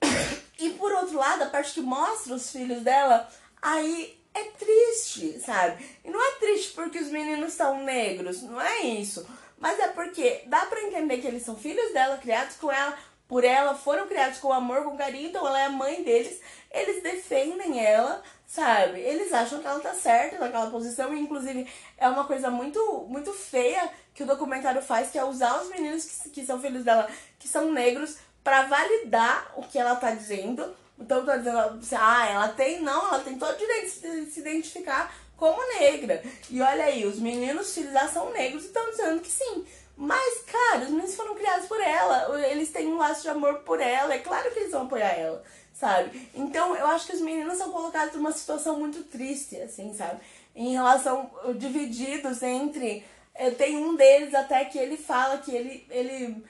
E por outro lado, a parte que mostra os filhos dela, aí é triste, sabe? E não é triste porque os meninos são negros, não é isso. Mas é porque dá para entender que eles são filhos dela, criados com ela, por ela, foram criados com amor, com carinho, então ela é a mãe deles. Eles defendem ela, sabe? Eles acham que ela tá certa naquela posição, e inclusive é uma coisa muito, muito feia que o documentário faz, que é usar os meninos que, que são filhos dela, que são negros, para validar o que ela tá dizendo. Então tá dizendo, ah, ela tem, não, ela tem todo direito de se identificar como negra. E olha aí, os meninos filhos dela são negros e estão dizendo que sim. Mas, cara, os meninos foram criados por ela, eles têm um laço de amor por ela, é claro que eles vão apoiar ela, sabe? Então, eu acho que os meninos são colocados numa situação muito triste, assim, sabe? Em relação, divididos entre. Eh, tem um deles até que ele fala que ele, ele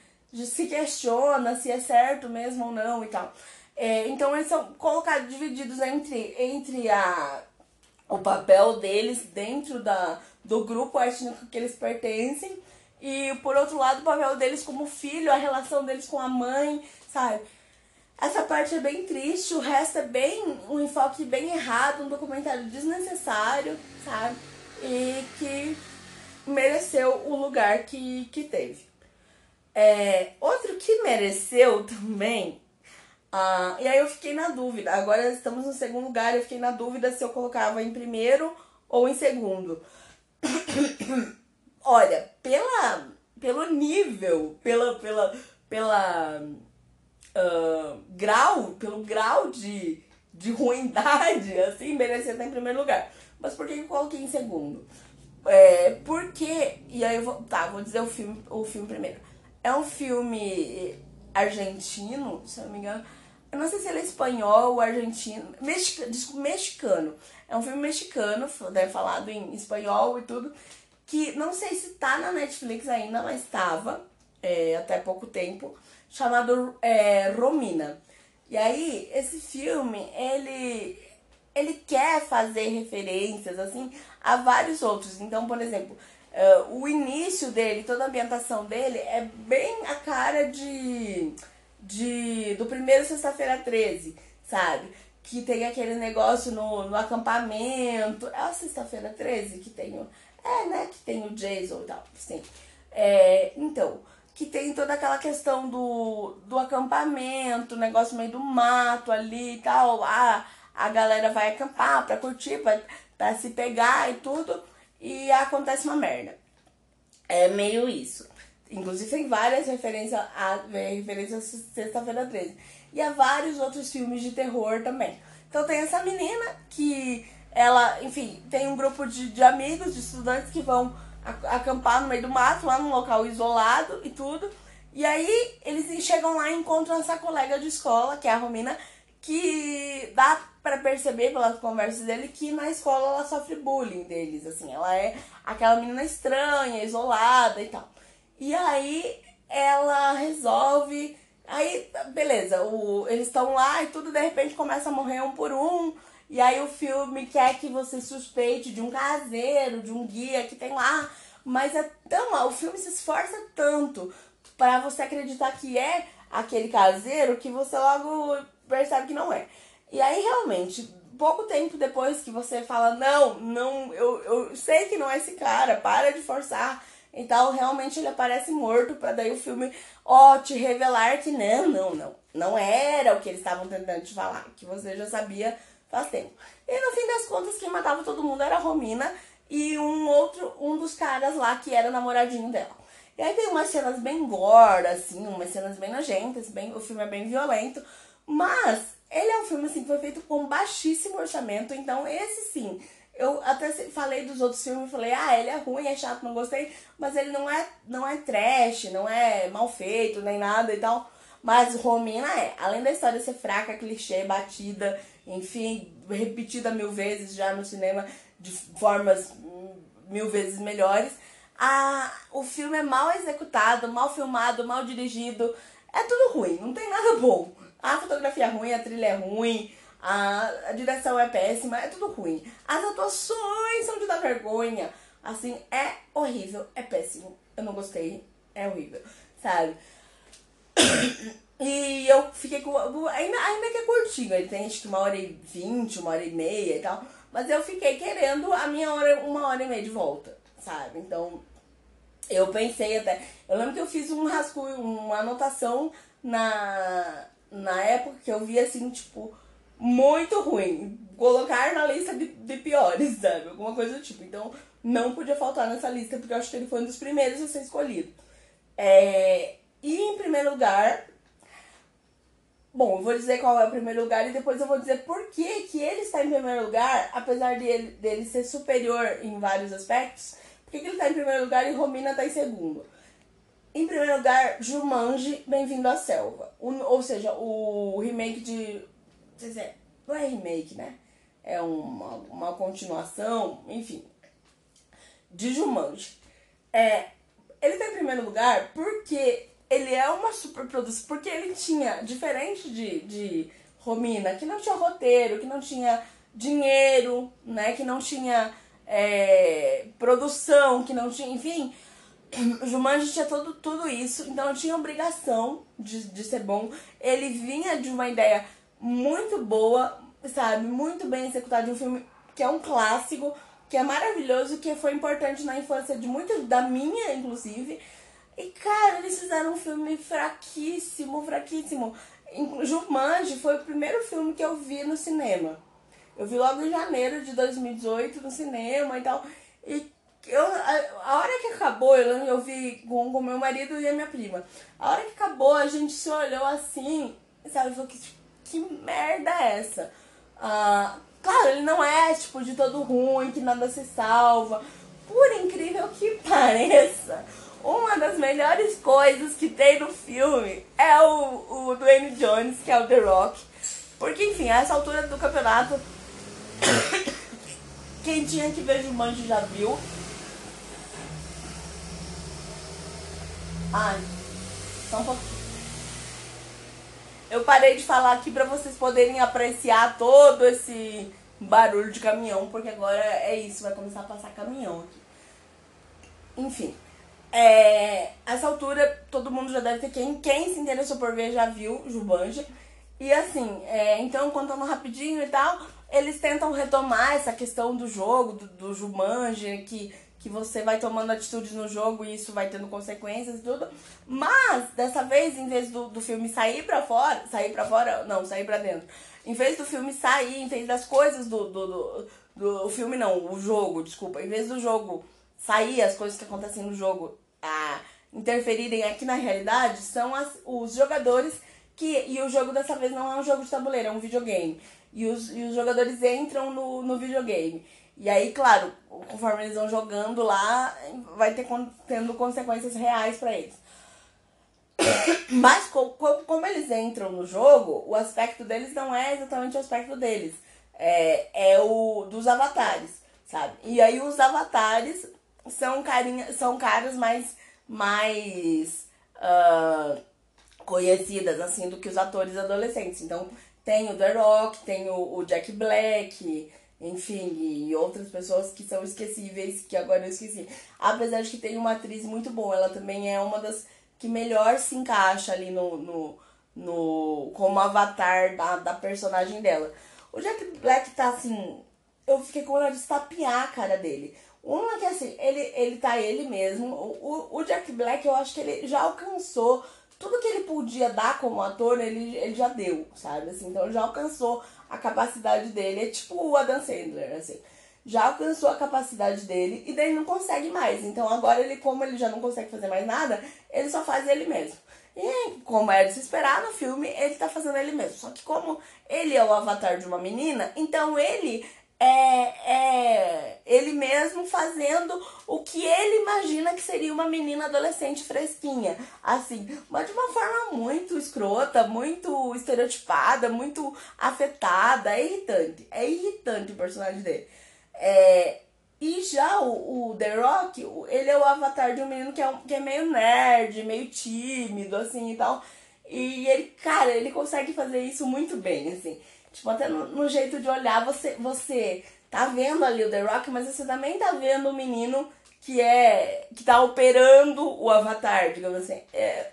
se questiona se é certo mesmo ou não e tal. É, então, eles são colocados, divididos entre, entre a, o papel deles dentro da, do grupo étnico que eles pertencem e por outro lado, o papel deles como filho, a relação deles com a mãe, sabe? Essa parte é bem triste, o resto é bem um enfoque bem errado, um documentário desnecessário, sabe? E que mereceu o lugar que, que teve. É, outro que mereceu também, ah, e aí eu fiquei na dúvida, agora estamos no segundo lugar, eu fiquei na dúvida se eu colocava em primeiro ou em segundo. Olha, pela, pelo nível, pela, pela, pela uh, grau, pelo grau de, de ruindade, assim, merecia estar em primeiro lugar. Mas por que eu coloquei em segundo? É, porque, e aí eu vou, tá, vou dizer o filme, o filme primeiro. É um filme argentino, se não me engano. Eu não sei se ele é espanhol ou argentino. Mexicano, mexicano. É um filme mexicano, né, falado em espanhol e tudo que não sei se tá na Netflix ainda, mas estava é, até pouco tempo, chamado é, Romina. E aí, esse filme, ele, ele quer fazer referências, assim, a vários outros. Então, por exemplo, uh, o início dele, toda a ambientação dele é bem a cara de, de do primeiro Sexta-feira 13, sabe? Que tem aquele negócio no, no acampamento. É a Sexta-feira 13 que tem o é, né? Que tem o Jason e tal, sim. É, então, que tem toda aquela questão do, do acampamento, negócio meio do mato ali e tal. Ah, a galera vai acampar pra curtir, pra, pra se pegar e tudo. E acontece uma merda. É meio isso. Inclusive tem várias referências a referências Sexta-feira 13. E há vários outros filmes de terror também. Então tem essa menina que ela, enfim, tem um grupo de, de amigos, de estudantes que vão acampar no meio do mato, lá num local isolado e tudo. E aí eles chegam lá e encontram essa colega de escola, que é a Romina, que dá para perceber pelas conversas dele que na escola ela sofre bullying deles, assim, ela é aquela menina estranha, isolada e tal. E aí ela resolve, aí beleza, o, eles estão lá e tudo de repente começa a morrer um por um. E aí o filme quer que você suspeite de um caseiro, de um guia que tem lá. Mas é tão. O filme se esforça tanto para você acreditar que é aquele caseiro que você logo percebe que não é. E aí realmente, pouco tempo depois que você fala, não, não, eu, eu sei que não é esse cara, para de forçar. Então, realmente ele aparece morto para daí o filme, ó, te revelar que não, não, não. Não era o que eles estavam tentando te falar, que você já sabia faz tempo. E no fim das contas, quem matava todo mundo era a Romina e um outro, um dos caras lá que era namoradinho dela. E aí tem umas cenas bem gore, assim, umas cenas bem nojentas, bem, o filme é bem violento, mas ele é um filme assim que foi feito com baixíssimo orçamento, então esse sim. Eu até falei dos outros filmes, falei, ah, ele é ruim, é chato, não gostei, mas ele não é, não é trash, não é mal feito, nem nada e tal. Mas Romina é, além da história ser fraca, clichê, batida enfim, repetida mil vezes já no cinema de formas mil vezes melhores. A, o filme é mal executado, mal filmado, mal dirigido. É tudo ruim, não tem nada bom. A fotografia é ruim, a trilha é ruim, a, a direção é péssima, é tudo ruim. As atuações são de dar vergonha. Assim, é horrível, é péssimo. Eu não gostei, é horrível, sabe? E eu fiquei com. Ainda, ainda que é curtinho, ele tem acho que uma hora e vinte, uma hora e meia e tal. Mas eu fiquei querendo a minha hora, uma hora e meia de volta, sabe? Então, eu pensei até. Eu lembro que eu fiz um rascunho, uma anotação na, na época que eu vi assim, tipo, muito ruim. Colocar na lista de, de piores, sabe? Alguma coisa do tipo. Então, não podia faltar nessa lista, porque eu acho que ele foi um dos primeiros a ser escolhido. É, e em primeiro lugar, Bom, eu vou dizer qual é o primeiro lugar e depois eu vou dizer por que, que ele está em primeiro lugar, apesar dele, dele ser superior em vários aspectos. Por que, que ele está em primeiro lugar e Romina está em segundo? Em primeiro lugar, Jumanji, Bem-vindo à Selva. O, ou seja, o remake de... Dizer, não é remake, né? É uma, uma continuação, enfim, de Jumanji. É, ele está em primeiro lugar porque ele é uma superprodução, porque ele tinha, diferente de, de Romina, que não tinha roteiro, que não tinha dinheiro, né, que não tinha é, produção, que não tinha, enfim, Jumanji tinha todo, tudo isso, então tinha obrigação de, de ser bom. Ele vinha de uma ideia muito boa, sabe, muito bem executada um filme que é um clássico, que é maravilhoso, que foi importante na infância de muitas, da minha, inclusive, e, cara, eles fizeram um filme fraquíssimo, fraquíssimo. Jumanji foi o primeiro filme que eu vi no cinema. Eu vi logo em janeiro de 2018 no cinema e tal. E eu, a, a hora que acabou, eu, eu vi com o meu marido e a minha prima. A hora que acabou, a gente se olhou assim, sabe? Falou que, que merda é essa? Ah, claro, ele não é tipo de todo ruim, que nada se salva. Por incrível que pareça, uma das melhores coisas que tem no filme é o, o Dwayne Jones, que é o The Rock. Porque, enfim, a essa altura do campeonato, quem tinha que ver Jumanji já viu. Ai, só um pouquinho. Eu parei de falar aqui para vocês poderem apreciar todo esse barulho de caminhão, porque agora é isso, vai começar a passar caminhão aqui. Enfim. É, essa altura, todo mundo já deve ter. Quem, quem se interessou por ver já viu Jumanji. E assim, é, então, contando rapidinho e tal, eles tentam retomar essa questão do jogo, do, do Jumanji, que, que você vai tomando atitudes no jogo e isso vai tendo consequências e tudo. Mas, dessa vez, em vez do, do filme sair pra fora, sair pra fora, não, sair pra dentro. Em vez do filme sair, em vez das coisas do, do, do, do filme, não, o jogo, desculpa, em vez do jogo sair as coisas que acontecem no jogo a interferirem aqui na realidade são as, os jogadores que. E o jogo dessa vez não é um jogo de tabuleiro, é um videogame. E os, e os jogadores entram no, no videogame. E aí, claro, conforme eles vão jogando lá, vai ter tendo consequências reais para eles. Mas como, como eles entram no jogo, o aspecto deles não é exatamente o aspecto deles. É, é o dos avatares, sabe? E aí os avatares são, carinha, são caras mais, mais uh, conhecidas, assim, do que os atores adolescentes. Então, tem o The Rock, tem o, o Jack Black, enfim, e outras pessoas que são esquecíveis, que agora eu esqueci. Apesar de que tem uma atriz muito boa, ela também é uma das que melhor se encaixa ali no, no, no como avatar da, da personagem dela. O Jack Black tá assim. Eu fiquei com vontade de estapear a cara dele. Uma que assim, ele, ele tá ele mesmo. O, o Jack Black, eu acho que ele já alcançou tudo que ele podia dar como ator, ele, ele já deu, sabe? Assim, então ele já alcançou a capacidade dele. É tipo o Adam Sandler, assim. Já alcançou a capacidade dele e daí não consegue mais. Então agora ele, como ele já não consegue fazer mais nada, ele só faz ele mesmo. E como é de se esperar no filme, ele tá fazendo ele mesmo. Só que como ele é o avatar de uma menina, então ele é, é ele mesmo fazendo o que ele imagina que seria uma menina adolescente fresquinha. Assim, mas de uma forma muito escrota, muito estereotipada, muito afetada. É irritante. É irritante o personagem dele. É, E já o, o The Rock, ele é o avatar de um menino que é, que é meio nerd, meio tímido, assim e tal. E ele, cara, ele consegue fazer isso muito bem, assim. Tipo, até no, no, jeito de olhar, você, você tá vendo ali o The Rock, mas você também tá vendo o menino que é. que tá operando o avatar, digamos assim. É,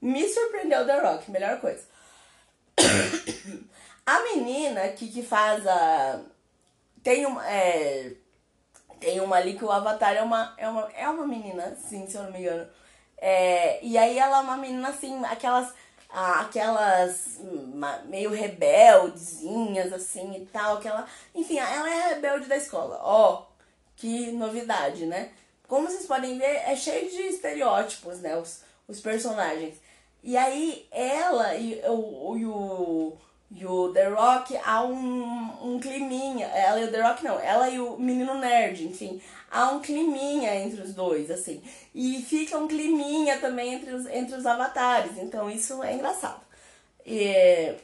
me surpreendeu o The Rock, melhor coisa. a menina que, que faz a. Tem uma. É, tem uma ali que o Avatar é uma, é uma, é uma menina, sim, se eu não me engano. É, e aí ela é uma menina assim, aquelas. Aquelas meio rebeldezinhas assim e tal. Aquela, enfim, ela é a rebelde da escola. Ó, oh, que novidade, né? Como vocês podem ver, é cheio de estereótipos, né? Os, os personagens. E aí ela e o, e o, e o The Rock há um, um climinha. Ela e o The Rock não, ela e o menino nerd, enfim. Há um climinha entre os dois, assim. E fica um climinha também entre os, entre os avatares. Então isso é engraçado. E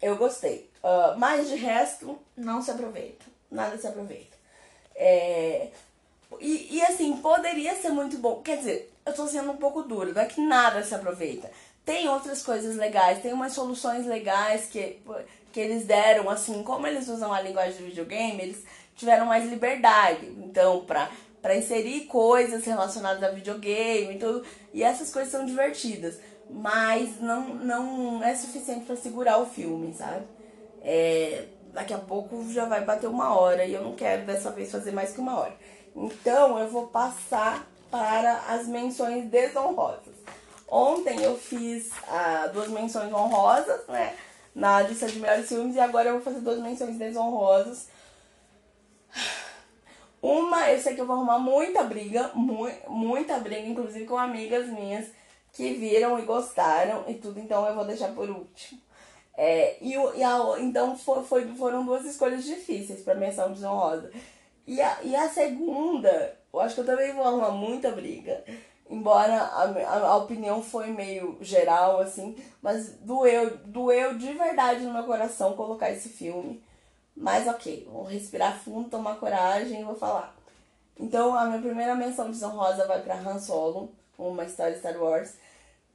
eu gostei. Uh, mas de resto, não se aproveita. Nada se aproveita. É, e, e assim, poderia ser muito bom. Quer dizer, eu tô sendo um pouco duro, não é que nada se aproveita tem outras coisas legais, tem umas soluções legais que, que eles deram, assim, como eles usam a linguagem do videogame, eles tiveram mais liberdade. Então, pra, pra inserir coisas relacionadas a videogame e tudo. E essas coisas são divertidas. Mas não, não é suficiente para segurar o filme, sabe? É, daqui a pouco já vai bater uma hora e eu não quero dessa vez fazer mais que uma hora. Então eu vou passar para as menções desonrosas. Ontem eu fiz ah, duas menções honrosas, né? Na lista de melhores filmes, e agora eu vou fazer duas menções desonrosas. Uma, eu sei que eu vou arrumar muita briga, mu muita briga, inclusive com amigas minhas que viram e gostaram e tudo, então eu vou deixar por último. É, e, e a, então foi, foram duas escolhas difíceis para menção desonrosa. E a, e a segunda, eu acho que eu também vou arrumar muita briga embora a, a, a, opinião foi meio geral, assim, mas doeu, doeu de verdade no meu coração colocar esse filme. Mas ok, vou respirar fundo, tomar coragem e vou falar. Então, a minha primeira menção desonrosa vai para Han Solo, uma história Star Wars.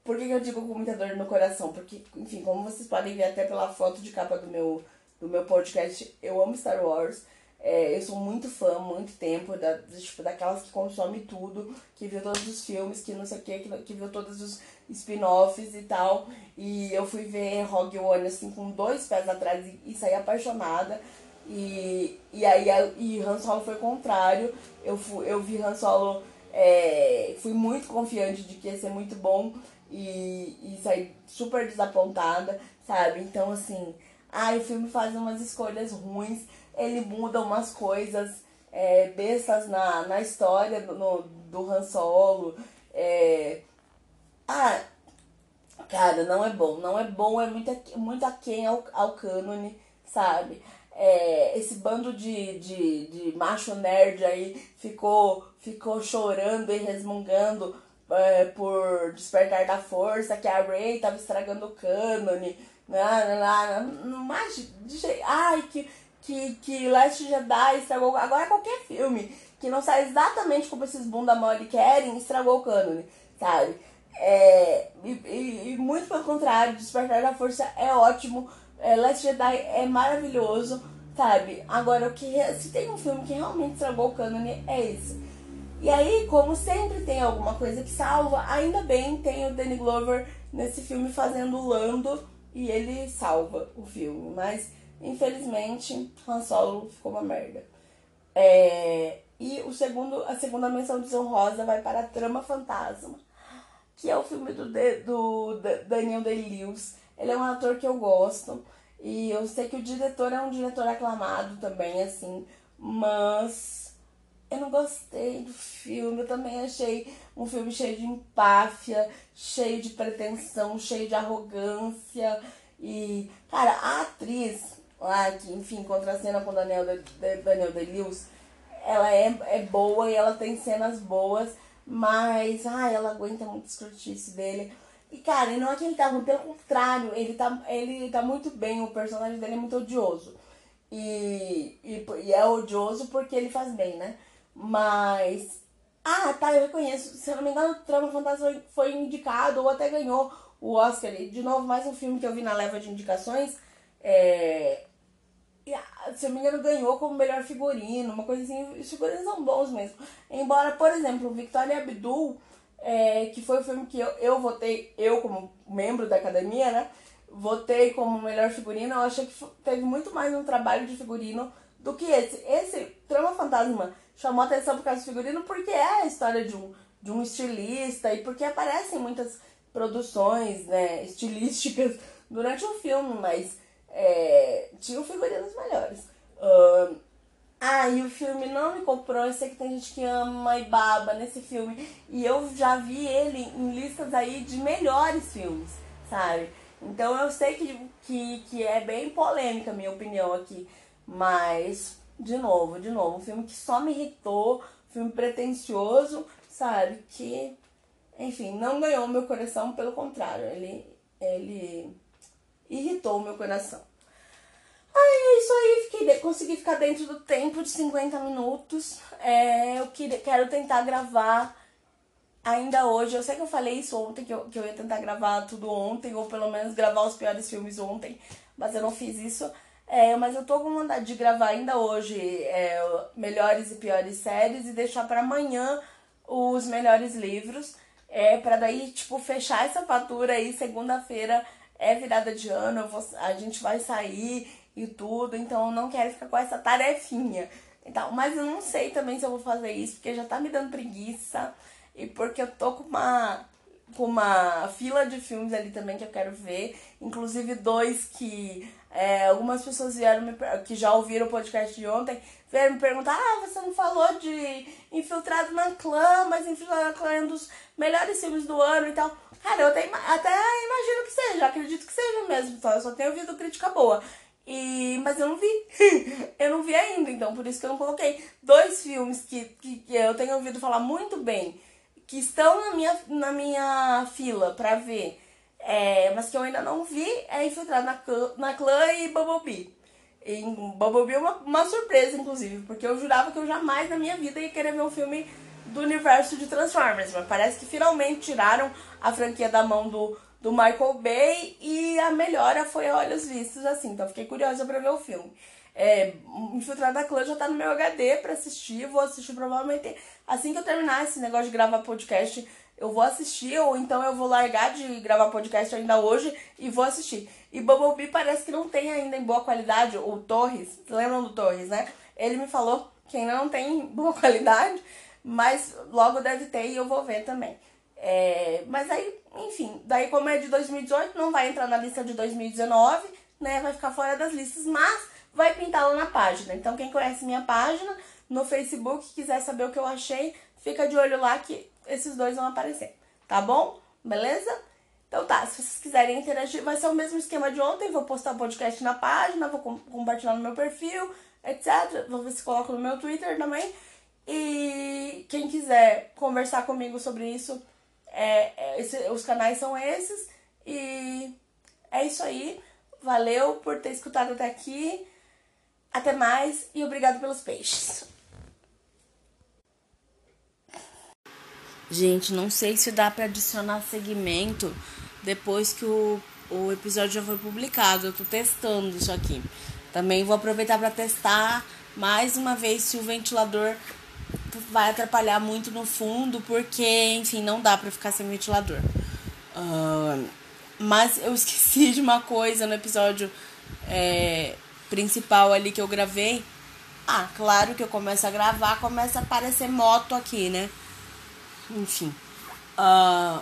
Por que, que eu digo com muita dor no coração? Porque, enfim, como vocês podem ver até pela foto de capa do meu, do meu podcast, eu amo Star Wars. É, eu sou muito fã, muito tempo, da, tipo, daquelas que consome tudo, que viu todos os filmes, que não sei o que, que, que viu todos os spin-offs e tal. E eu fui ver Rogue One assim com dois pés atrás e, e saí apaixonada. E, e aí e Han Solo foi contrário. Eu, fui, eu vi Han Solo, é, fui muito confiante de que ia ser muito bom e, e saí super desapontada, sabe? Então assim, ai, o filme faz umas escolhas ruins ele muda umas coisas é, bestas na, na história do, no, do Han Solo. É... Ah, cara, não é bom. Não é bom, é muito, muito aquém ao, ao cânone, sabe? É, esse bando de, de, de macho nerd aí ficou, ficou chorando e resmungando é, por Despertar da Força, que a Rey tava estragando o cânone. Mas, ai, que que, que Last Jedi estragou. Agora qualquer filme que não sai exatamente como esses bunda mole querem, estragou o cânone, sabe? É, e, e, e, muito pelo contrário, Despertar da Força é ótimo, é, Last Jedi é maravilhoso, sabe? Agora, o que se tem um filme que realmente estragou o cânone, é esse. E aí, como sempre tem alguma coisa que salva, ainda bem tem o Danny Glover nesse filme fazendo o Lando e ele salva o filme, mas Infelizmente, Han Solo ficou uma merda. É, e o segundo, a segunda menção desonrosa vai para a Trama Fantasma, que é o filme do, do Daniel Day-Lewis. Ele é um ator que eu gosto. E eu sei que o diretor é um diretor aclamado também, assim. Mas eu não gostei do filme. Eu também achei um filme cheio de empáfia, cheio de pretensão, cheio de arrogância. E, cara, a atriz lá, que, enfim, contracena com Daniel de, de, Daniel De-Lewis, ela é, é boa e ela tem cenas boas, mas, ai, ela aguenta muito escrotice dele. E, cara, não é que ele tá ruim, pelo contrário, ele tá, ele tá muito bem, o personagem dele é muito odioso. E, e, e é odioso porque ele faz bem, né? Mas. Ah, tá, eu reconheço. Se eu não me engano, Trama Fantasma foi indicado ou até ganhou o Oscar. E, de novo, mais um filme que eu vi na leva de indicações. É... Ah, se eu me engano, ganhou como melhor figurino, uma coisa assim. Os figurinos são bons mesmo. Embora, por exemplo, Victoria Abdul, é, que foi o filme que eu, eu votei, eu como membro da academia, né? Votei como melhor figurino. Eu achei que teve muito mais um trabalho de figurino do que esse. Esse Trama Fantasma chamou atenção por causa do figurino porque é a história de um, de um estilista e porque aparecem muitas produções né, estilísticas durante o filme, mas é, tinham figurinos melhores. Uh, ah, e o filme não me comprou. Eu sei que tem gente que ama e baba nesse filme. E eu já vi ele em listas aí de melhores filmes, sabe? Então eu sei que, que, que é bem polêmica a minha opinião aqui. Mas, de novo, de novo, um filme que só me irritou, filme pretencioso, sabe? Que, enfim, não ganhou meu coração, pelo contrário, ele, ele irritou o meu coração. Ai, é isso aí, fiquei, consegui ficar dentro do tempo de 50 minutos. É, eu queria, quero tentar gravar ainda hoje. Eu sei que eu falei isso ontem, que eu, que eu ia tentar gravar tudo ontem, ou pelo menos gravar os piores filmes ontem, mas eu não fiz isso. É, mas eu tô com vontade de gravar ainda hoje é, melhores e piores séries e deixar para amanhã os melhores livros. É, para daí, tipo, fechar essa fatura aí, segunda-feira é virada de ano, vou, a gente vai sair e tudo, então eu não quero ficar com essa tarefinha. Então, mas eu não sei também se eu vou fazer isso, porque já tá me dando preguiça e porque eu tô com uma com uma fila de filmes ali também que eu quero ver, inclusive dois que é, algumas pessoas vieram me, que já ouviram o podcast de ontem, vieram me perguntar: ah, você não falou de Infiltrado na Clã, mas Infiltrado na Clã é um dos melhores filmes do ano e tal. Cara, eu até, até imagino que seja, acredito que seja mesmo, só, eu só tenho ouvido crítica boa. E, mas eu não vi. eu não vi ainda, então por isso que eu não coloquei. Dois filmes que, que, que eu tenho ouvido falar muito bem, que estão na minha, na minha fila pra ver é, mas que eu ainda não vi é Infiltrado na, na Clã e Bumblebee. E Bumblebee é uma, uma surpresa, inclusive, porque eu jurava que eu jamais na minha vida ia querer ver um filme do universo de Transformers, mas parece que finalmente tiraram a franquia da mão do, do Michael Bay e a melhora foi a olhos vistos, assim, então fiquei curiosa para ver o filme. É, Infiltrado na Clã já tá no meu HD pra assistir, vou assistir provavelmente assim que eu terminar esse negócio de gravar podcast eu vou assistir, ou então eu vou largar de gravar podcast ainda hoje e vou assistir. E Bumblebee parece que não tem ainda em boa qualidade, o Torres, lembram do Torres, né? Ele me falou que ainda não tem boa qualidade, mas logo deve ter e eu vou ver também. É, mas aí, enfim, daí como é de 2018, não vai entrar na lista de 2019, né? Vai ficar fora das listas, mas vai pintar lá na página. Então quem conhece minha página no Facebook, quiser saber o que eu achei, fica de olho lá que esses dois vão aparecer, tá bom? Beleza? Então tá, se vocês quiserem interagir, vai ser o mesmo esquema de ontem. Vou postar o podcast na página, vou com compartilhar no meu perfil, etc. Vou ver se coloco no meu Twitter também. E quem quiser conversar comigo sobre isso, é, é, esse, os canais são esses. E é isso aí. Valeu por ter escutado até aqui. Até mais e obrigado pelos peixes. Gente, não sei se dá para adicionar segmento depois que o, o episódio já foi publicado. Eu tô testando isso aqui. Também vou aproveitar para testar mais uma vez se o ventilador vai atrapalhar muito no fundo, porque, enfim, não dá para ficar sem ventilador. Uh, mas eu esqueci de uma coisa no episódio é, principal ali que eu gravei. Ah, claro que eu começo a gravar, começa a aparecer moto aqui, né? Enfim. Uh,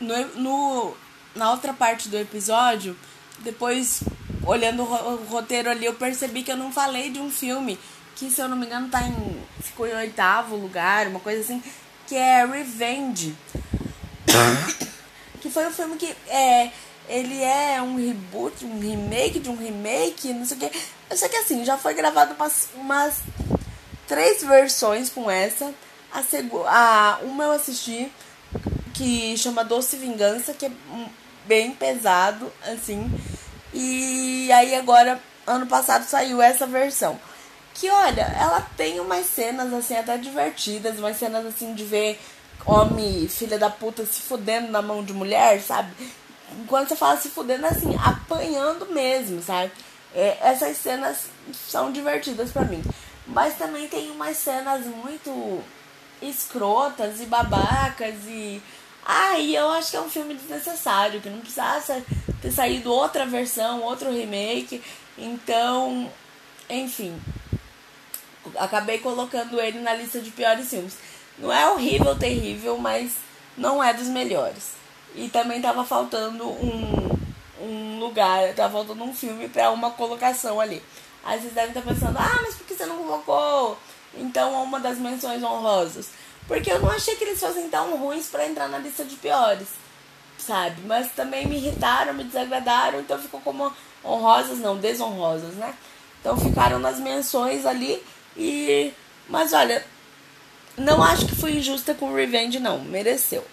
no, no, na outra parte do episódio, depois, olhando o roteiro ali, eu percebi que eu não falei de um filme que, se eu não me engano, tá em, ficou em oitavo lugar, uma coisa assim, que é Revenge. que foi um filme que é, ele é um reboot, um remake de um remake, não sei o que. Eu sei que assim, já foi gravado umas, umas três versões com essa. A, a uma eu assisti, que chama Doce Vingança, que é bem pesado, assim. E aí agora, ano passado, saiu essa versão. que olha, ela tem umas cenas assim até divertidas, umas cenas assim de ver homem, filha da puta, se fudendo na mão de mulher, sabe? Quando você fala se fudendo assim, apanhando mesmo, sabe? É, essas cenas são divertidas para mim. Mas também tem umas cenas muito escrotas e babacas e. Ah, e eu acho que é um filme desnecessário, que não precisava ter saído outra versão, outro remake. Então, enfim. Acabei colocando ele na lista de piores filmes. Não é horrível, terrível, mas não é dos melhores. E também tava faltando um, um lugar, tava faltando um filme para uma colocação ali. Aí vocês devem estar pensando, ah, mas por que você não colocou então uma das menções honrosas? Porque eu não achei que eles fossem tão ruins para entrar na lista de piores, sabe? Mas também me irritaram, me desagradaram, então ficou como honrosas, não, desonrosas, né? Então ficaram nas menções ali e. Mas olha, não acho que fui injusta com o Revenge, não. Mereceu.